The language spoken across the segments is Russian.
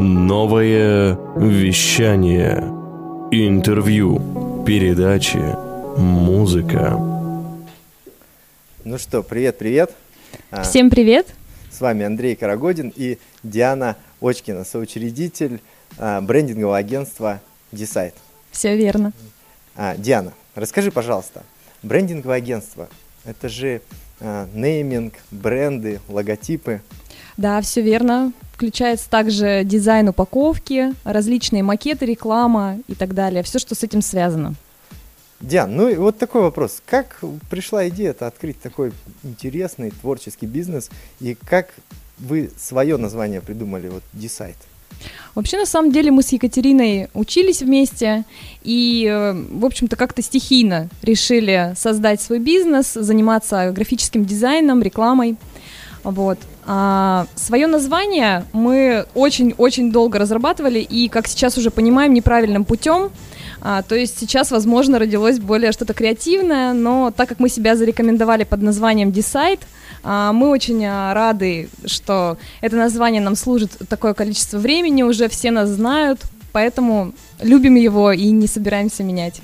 Новое вещание. Интервью. Передачи. Музыка. Ну что, привет-привет. А, Всем привет. С вами Андрей Карагодин и Диана Очкина, соучредитель а, брендингового агентства Decide. Все верно. А, Диана, расскажи, пожалуйста, брендинговое агентство – это же нейминг, бренды, логотипы. Да, все верно. Включается также дизайн упаковки, различные макеты, реклама и так далее. Все, что с этим связано. Диан, ну и вот такой вопрос. Как пришла идея-то открыть такой интересный творческий бизнес и как вы свое название придумали, вот Decide? Вообще, на самом деле, мы с Екатериной учились вместе и, э, в общем-то, как-то стихийно решили создать свой бизнес, заниматься графическим дизайном, рекламой. Вот. А, свое название мы очень-очень долго разрабатывали и, как сейчас уже понимаем, неправильным путем. А, то есть сейчас, возможно, родилось более что-то креативное, но так как мы себя зарекомендовали под названием Decide, а, мы очень а, рады, что это название нам служит такое количество времени, уже все нас знают, поэтому любим его и не собираемся менять.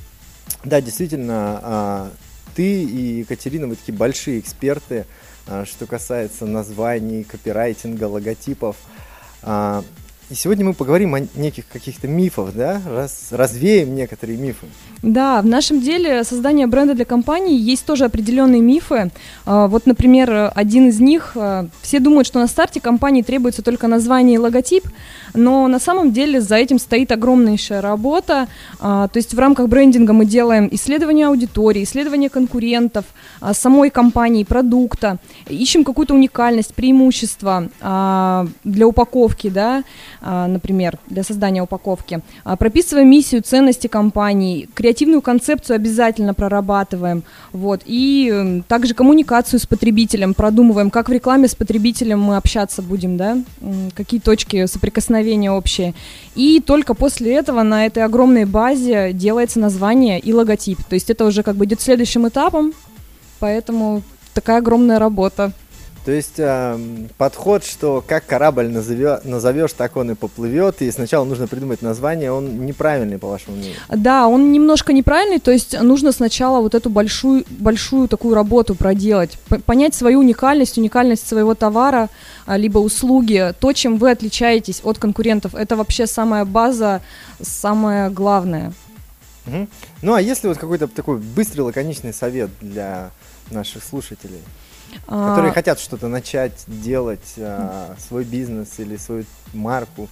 Да, действительно, а, ты и Екатерина, вы такие большие эксперты что касается названий, копирайтинга, логотипов. А, и сегодня мы поговорим о неких каких-то мифах, да, Раз, развеем некоторые мифы. Да, в нашем деле создание бренда для компании есть тоже определенные мифы. А, вот, например, один из них, все думают, что на старте компании требуется только название и логотип, но на самом деле за этим стоит огромнейшая работа. А, то есть в рамках брендинга мы делаем исследование аудитории, исследование конкурентов, а, самой компании, продукта, ищем какую-то уникальность, преимущество а, для упаковки, да, например, для создания упаковки, прописываем миссию, ценности компании, креативную концепцию обязательно прорабатываем, вот, и также коммуникацию с потребителем продумываем, как в рекламе с потребителем мы общаться будем, да, какие точки соприкосновения общее. И только после этого на этой огромной базе делается название и логотип. То есть это уже как бы идет следующим этапом, поэтому такая огромная работа. То есть э, подход, что как корабль назовё, назовешь, так он и поплывет, и сначала нужно придумать название, он неправильный, по вашему мнению? Да, он немножко неправильный, то есть нужно сначала вот эту большую, большую такую работу проделать, понять свою уникальность, уникальность своего товара, а, либо услуги, то, чем вы отличаетесь от конкурентов, это вообще самая база, самое главное. Угу. Ну а если вот какой-то такой быстрый лаконичный совет для наших слушателей? Которые а... хотят что-то начать делать, а, свой бизнес или свою марку.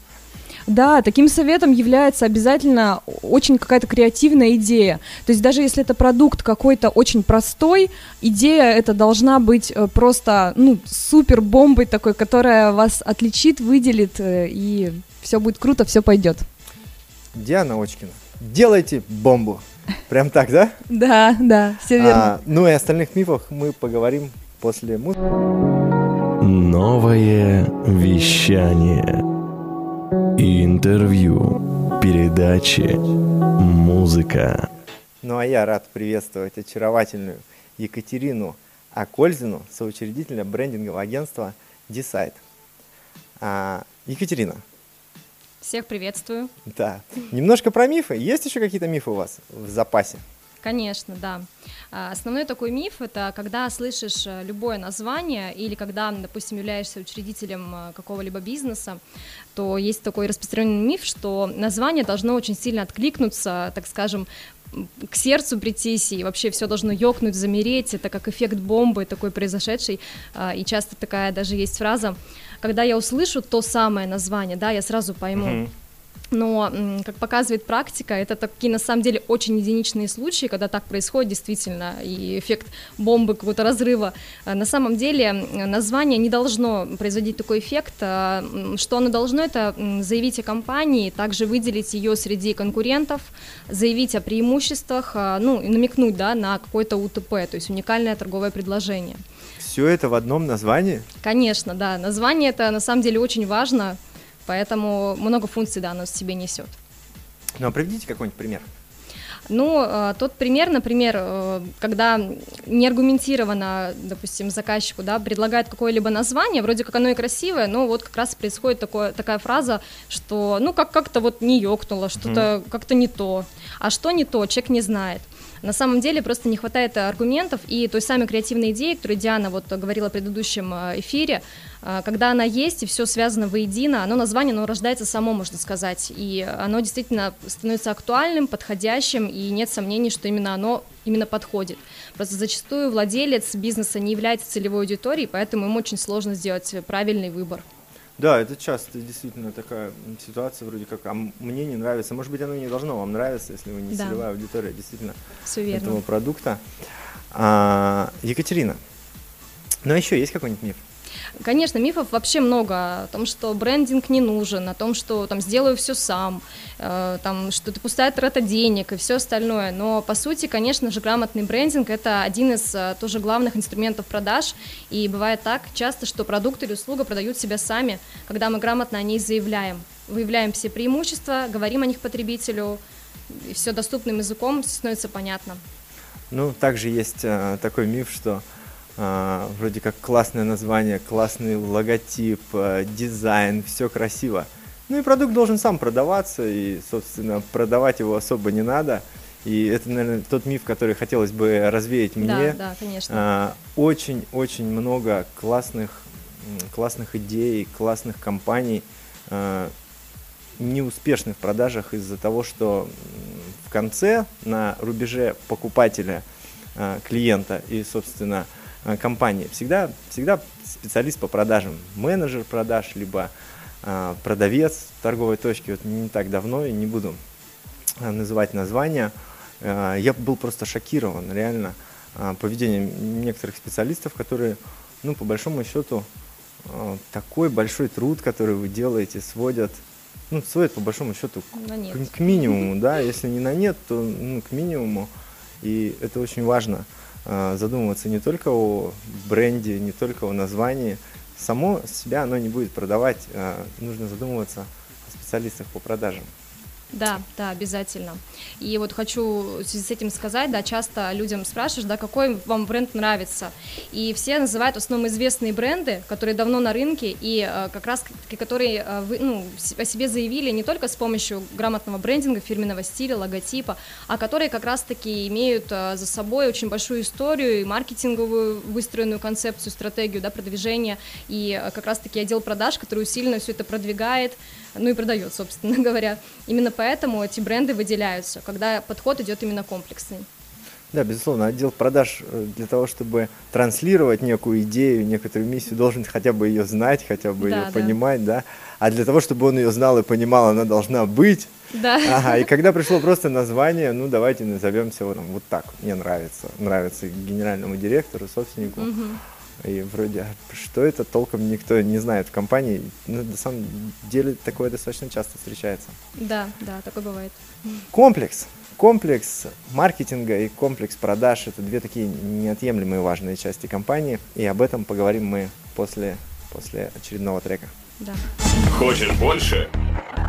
Да, таким советом является обязательно очень какая-то креативная идея. То есть даже если это продукт какой-то очень простой, идея это должна быть э, просто, ну, супер бомбой такой, которая вас отличит, выделит, э, и все будет круто, все пойдет. Диана Очкина, делайте бомбу. Прям так, да? Да, да, все верно. А, ну и остальных мифах мы поговорим после музыки. Новое вещание. Интервью. Передачи. Музыка. Ну а я рад приветствовать очаровательную Екатерину Акользину, соучредителя брендингового агентства Decide. А, Екатерина. Всех приветствую. Да. Немножко про мифы. Есть еще какие-то мифы у вас в запасе? Конечно, да. А, основной такой миф – это когда слышишь э, любое название или когда, допустим, являешься учредителем э, какого-либо бизнеса, то есть такой распространенный миф, что название должно очень сильно откликнуться, так скажем, к сердцу прийтись, и вообще все должно ёкнуть, замереть, это как эффект бомбы такой произошедший, а, и часто такая даже есть фраза, когда я услышу то самое название, да, я сразу пойму, mm-hmm но, как показывает практика, это такие на самом деле очень единичные случаи, когда так происходит действительно, и эффект бомбы, какого-то разрыва. А на самом деле название не должно производить такой эффект. А, что оно должно, это заявить о компании, также выделить ее среди конкурентов, заявить о преимуществах, а, ну, и намекнуть да, на какое-то УТП, то есть уникальное торговое предложение. Все это в одном названии? Конечно, да. Название это на самом деле очень важно. Поэтому много функций, да, оно в себе несет. Ну, а приведите какой-нибудь пример. Ну, э, тот пример, например, э, когда неаргументированно, допустим, заказчику, да, предлагает какое-либо название, вроде как оно и красивое, но вот как раз происходит такое, такая фраза, что, ну, как- как-то вот не ёкнуло, что-то mm-hmm. как-то не то. А что не то, человек не знает. На самом деле просто не хватает аргументов и той самой креативной идеи, которую Диана вот говорила в предыдущем э, эфире, когда она есть и все связано воедино, оно название, оно рождается само, можно сказать, и оно действительно становится актуальным, подходящим, и нет сомнений, что именно оно именно подходит. Просто зачастую владелец бизнеса не является целевой аудиторией, поэтому им очень сложно сделать правильный выбор. Да, это часто действительно такая ситуация, вроде как, а мне не нравится. Может быть, оно не должно вам нравиться, если вы не да. целевая аудитория действительно Все верно. этого продукта. А, Екатерина, ну а еще есть какой-нибудь миф? Конечно, мифов вообще много о том, что брендинг не нужен, о том, что там сделаю все сам, э, там, что это пустая трата денег и все остальное. Но по сути, конечно же, грамотный брендинг это один из э, тоже главных инструментов продаж. И бывает так часто, что продукт или услуга продают себя сами, когда мы грамотно о ней заявляем. Выявляем все преимущества, говорим о них потребителю, и все доступным языком становится понятно. Ну, также есть э, такой миф, что вроде как классное название, классный логотип, а, дизайн, все красиво. Ну и продукт должен сам продаваться, и, собственно, продавать его особо не надо. И это, наверное, тот миф, который хотелось бы развеять мне. Да, да, конечно. Очень-очень а, много классных, классных идей, классных компаний, а, неуспешных в продажах из-за того, что в конце, на рубеже покупателя, а, клиента и, собственно, компании. Всегда, всегда специалист по продажам, менеджер продаж, либо э, продавец торговой точки. Вот не так давно, и не буду э, называть название, э, я был просто шокирован реально э, поведением некоторых специалистов, которые, ну, по большому счету, э, такой большой труд, который вы делаете, сводят ну, сводят по большому счету к, к минимуму, да, если не на нет, то ну, к минимуму, и это очень важно. А, задумываться не только о бренде, не только о названии. Само себя оно не будет продавать, а, нужно задумываться о специалистах по продажам. Да, да, обязательно. И вот хочу в связи с этим сказать, да, часто людям спрашиваешь, да, какой вам бренд нравится. И все называют в основном известные бренды, которые давно на рынке, и э, как раз которые э, вы, ну, о себе заявили не только с помощью грамотного брендинга, фирменного стиля, логотипа, а которые как раз-таки имеют э, за собой очень большую историю и маркетинговую выстроенную концепцию, стратегию, да, продвижения, и э, как раз-таки отдел продаж, который усиленно все это продвигает, ну и продает, собственно говоря. Именно поэтому эти бренды выделяются, когда подход идет именно комплексный. Да, безусловно, отдел продаж э, для того, чтобы транслировать некую идею, некоторую миссию, должен хотя бы ее знать, хотя бы да, ее да. понимать, да. А для того, чтобы он ее знал и понимал, она должна быть. Да. Ага, и когда пришло просто название, ну давайте назовемся вот, вот так. Мне нравится, нравится генеральному директору, собственнику. Угу. И вроде, а что это, толком никто не знает в компании. Но на самом деле такое достаточно часто встречается. Да, да, такое бывает. Комплекс. Комплекс маркетинга и комплекс продаж – это две такие неотъемлемые важные части компании. И об этом поговорим мы после, после очередного трека. Да. Хочешь больше?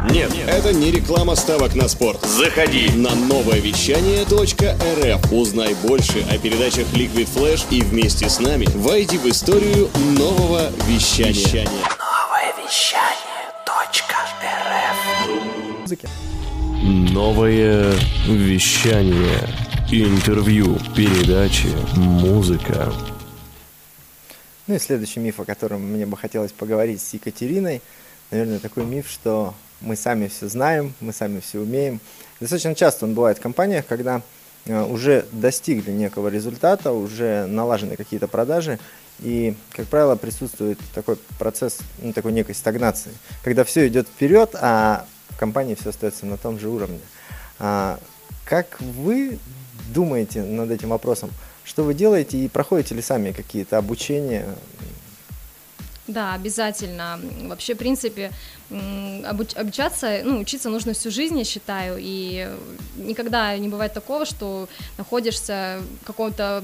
Нет, это не реклама ставок на спорт. Заходи на новое вещание .рф. Узнай больше о передачах Liquid Flash и вместе с нами войди в историю нового вещания. Новое вещание .рф. Новое вещание. Интервью, передачи, музыка. Ну и следующий миф, о котором мне бы хотелось поговорить с Екатериной, наверное, такой миф, что мы сами все знаем, мы сами все умеем. Достаточно часто он бывает в компаниях, когда э, уже достигли некого результата, уже налажены какие-то продажи, и, как правило, присутствует такой процесс, ну, такой некой стагнации, когда все идет вперед, а в компании все остается на том же уровне. А, как вы думаете над этим вопросом? Что вы делаете и проходите ли сами какие-то обучения да, обязательно. Вообще, в принципе, обучаться, ну, учиться нужно всю жизнь, я считаю, и никогда не бывает такого, что находишься в каком-то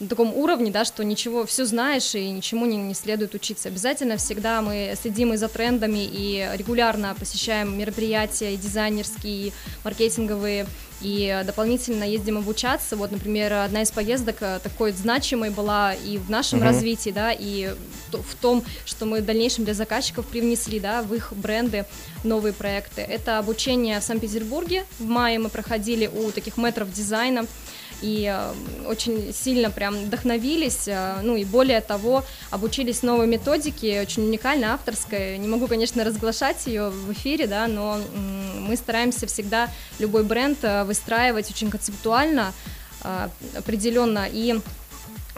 на таком уровне, да, что ничего, все знаешь и ничему не, не следует учиться. Обязательно всегда мы следим и за трендами и регулярно посещаем мероприятия и дизайнерские, и маркетинговые, и дополнительно ездим обучаться. Вот, например, одна из поездок э, такой значимой была и в нашем uh-huh. развитии, да, и в том, что мы в дальнейшем для заказчиков привнесли, да, в их бренды новые проекты. Это обучение в Санкт-Петербурге. В мае мы проходили у таких метров дизайна и э, очень сильно прям вдохновились, э, ну и более того, обучились новой методике, очень уникальной, авторской, не могу, конечно, разглашать ее в эфире, да, но мы стараемся всегда любой бренд э, выстраивать очень концептуально, определенно, и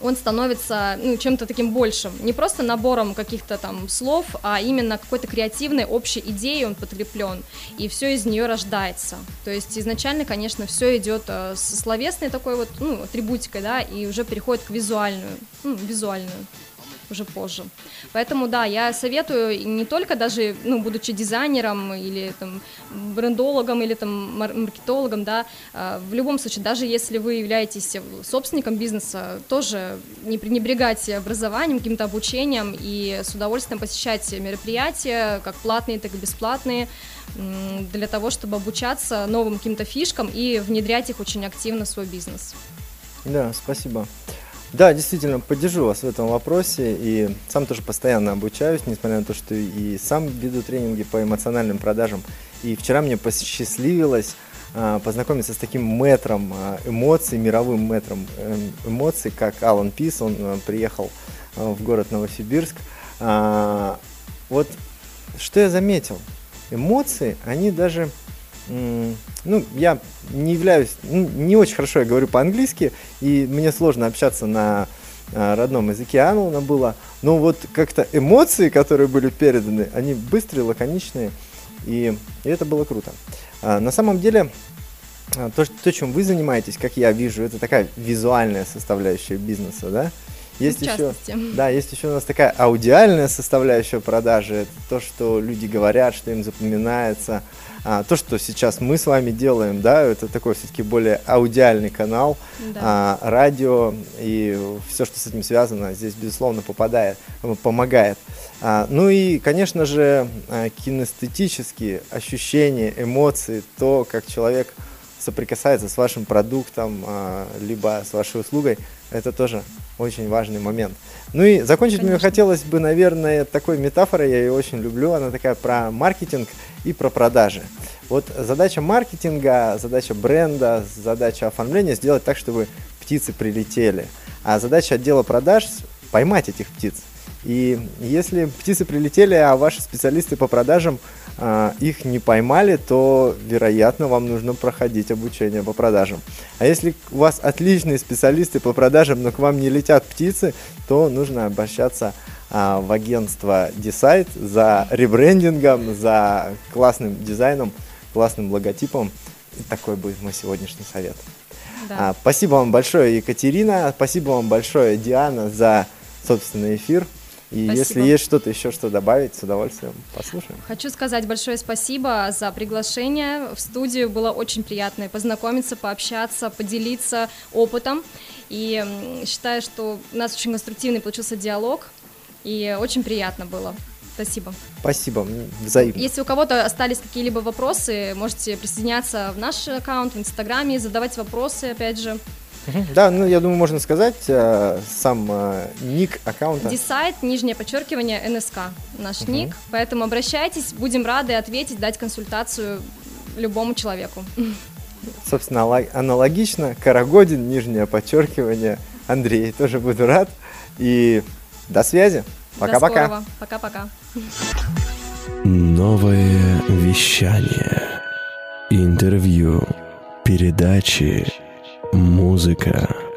он становится ну, чем-то таким большим, не просто набором каких-то там слов, а именно какой-то креативной общей идеей он подкреплен, и все из нее рождается. То есть изначально, конечно, все идет э, с словесной такой вот ну, атрибутикой, да, и уже переходит к визуальную, ну, визуальную уже позже. Поэтому, да, я советую не только даже, ну, будучи дизайнером или там брендологом или там маркетологом, да, а, в любом случае, даже если вы являетесь собственником бизнеса, тоже не пренебрегать образованием, каким-то обучением и с удовольствием посещать мероприятия, как платные, так и бесплатные, для того, чтобы обучаться новым каким-то фишкам и внедрять их очень активно в свой бизнес. Да, спасибо. Да, действительно, поддержу вас в этом вопросе. И сам тоже постоянно обучаюсь, несмотря на то, что и сам веду тренинги по эмоциональным продажам. И вчера мне посчастливилось а, познакомиться с таким метром а, эмоций, мировым метром эм, эмоций, как Алан Пис. Он а, приехал в город Новосибирск. Вот что я заметил. Эмоции, они даже ну, я не являюсь, ну, не очень хорошо я говорю по-английски, и мне сложно общаться на а, родном языке Анлана было, но вот как-то эмоции, которые были переданы, они быстрые, лаконичные, и, и это было круто. А, на самом деле, а, то, то, чем вы занимаетесь, как я вижу, это такая визуальная составляющая бизнеса, да? Есть еще, да, есть еще у нас такая аудиальная составляющая продажи, это то, что люди говорят, что им запоминается, а, то, что сейчас мы с вами делаем, да, это такой все-таки более аудиальный канал, да. а, радио и все, что с этим связано, здесь, безусловно, попадает, помогает. А, ну и, конечно же, а, кинестетические ощущения, эмоции, то, как человек соприкасается с вашим продуктом, а, либо с вашей услугой, это тоже очень важный момент. Ну и закончить Конечно. мне хотелось бы, наверное, такой метафорой, я ее очень люблю, она такая про маркетинг и про продажи. Вот задача маркетинга, задача бренда, задача оформления сделать так, чтобы птицы прилетели. А задача отдела продаж поймать этих птиц. И если птицы прилетели, а ваши специалисты по продажам их не поймали, то, вероятно, вам нужно проходить обучение по продажам. А если у вас отличные специалисты по продажам, но к вам не летят птицы, то нужно обращаться э, в агентство Decide за ребрендингом, за классным дизайном, классным логотипом. И такой будет мой сегодняшний совет. Да. А, спасибо вам большое, Екатерина. Спасибо вам большое, Диана, за собственный эфир. И спасибо. если есть что-то еще, что добавить, с удовольствием послушаем. Хочу сказать большое спасибо за приглашение в студию. Было очень приятно познакомиться, пообщаться, поделиться опытом. И считаю, что у нас очень конструктивный получился диалог, и очень приятно было. Спасибо. Спасибо, взаимно. Если у кого-то остались какие-либо вопросы, можете присоединяться в наш аккаунт в Инстаграме, задавать вопросы, опять же. Да, ну я думаю, можно сказать э, сам э, ник аккаунта. Десайт, нижнее подчеркивание, НСК, наш угу. ник. Поэтому обращайтесь, будем рады ответить, дать консультацию любому человеку. Собственно, аналогично, Карагодин, нижнее подчеркивание, Андрей, тоже буду рад. И до связи. Пока-пока. Пока-пока. Новое вещание. Интервью. Передачи музыка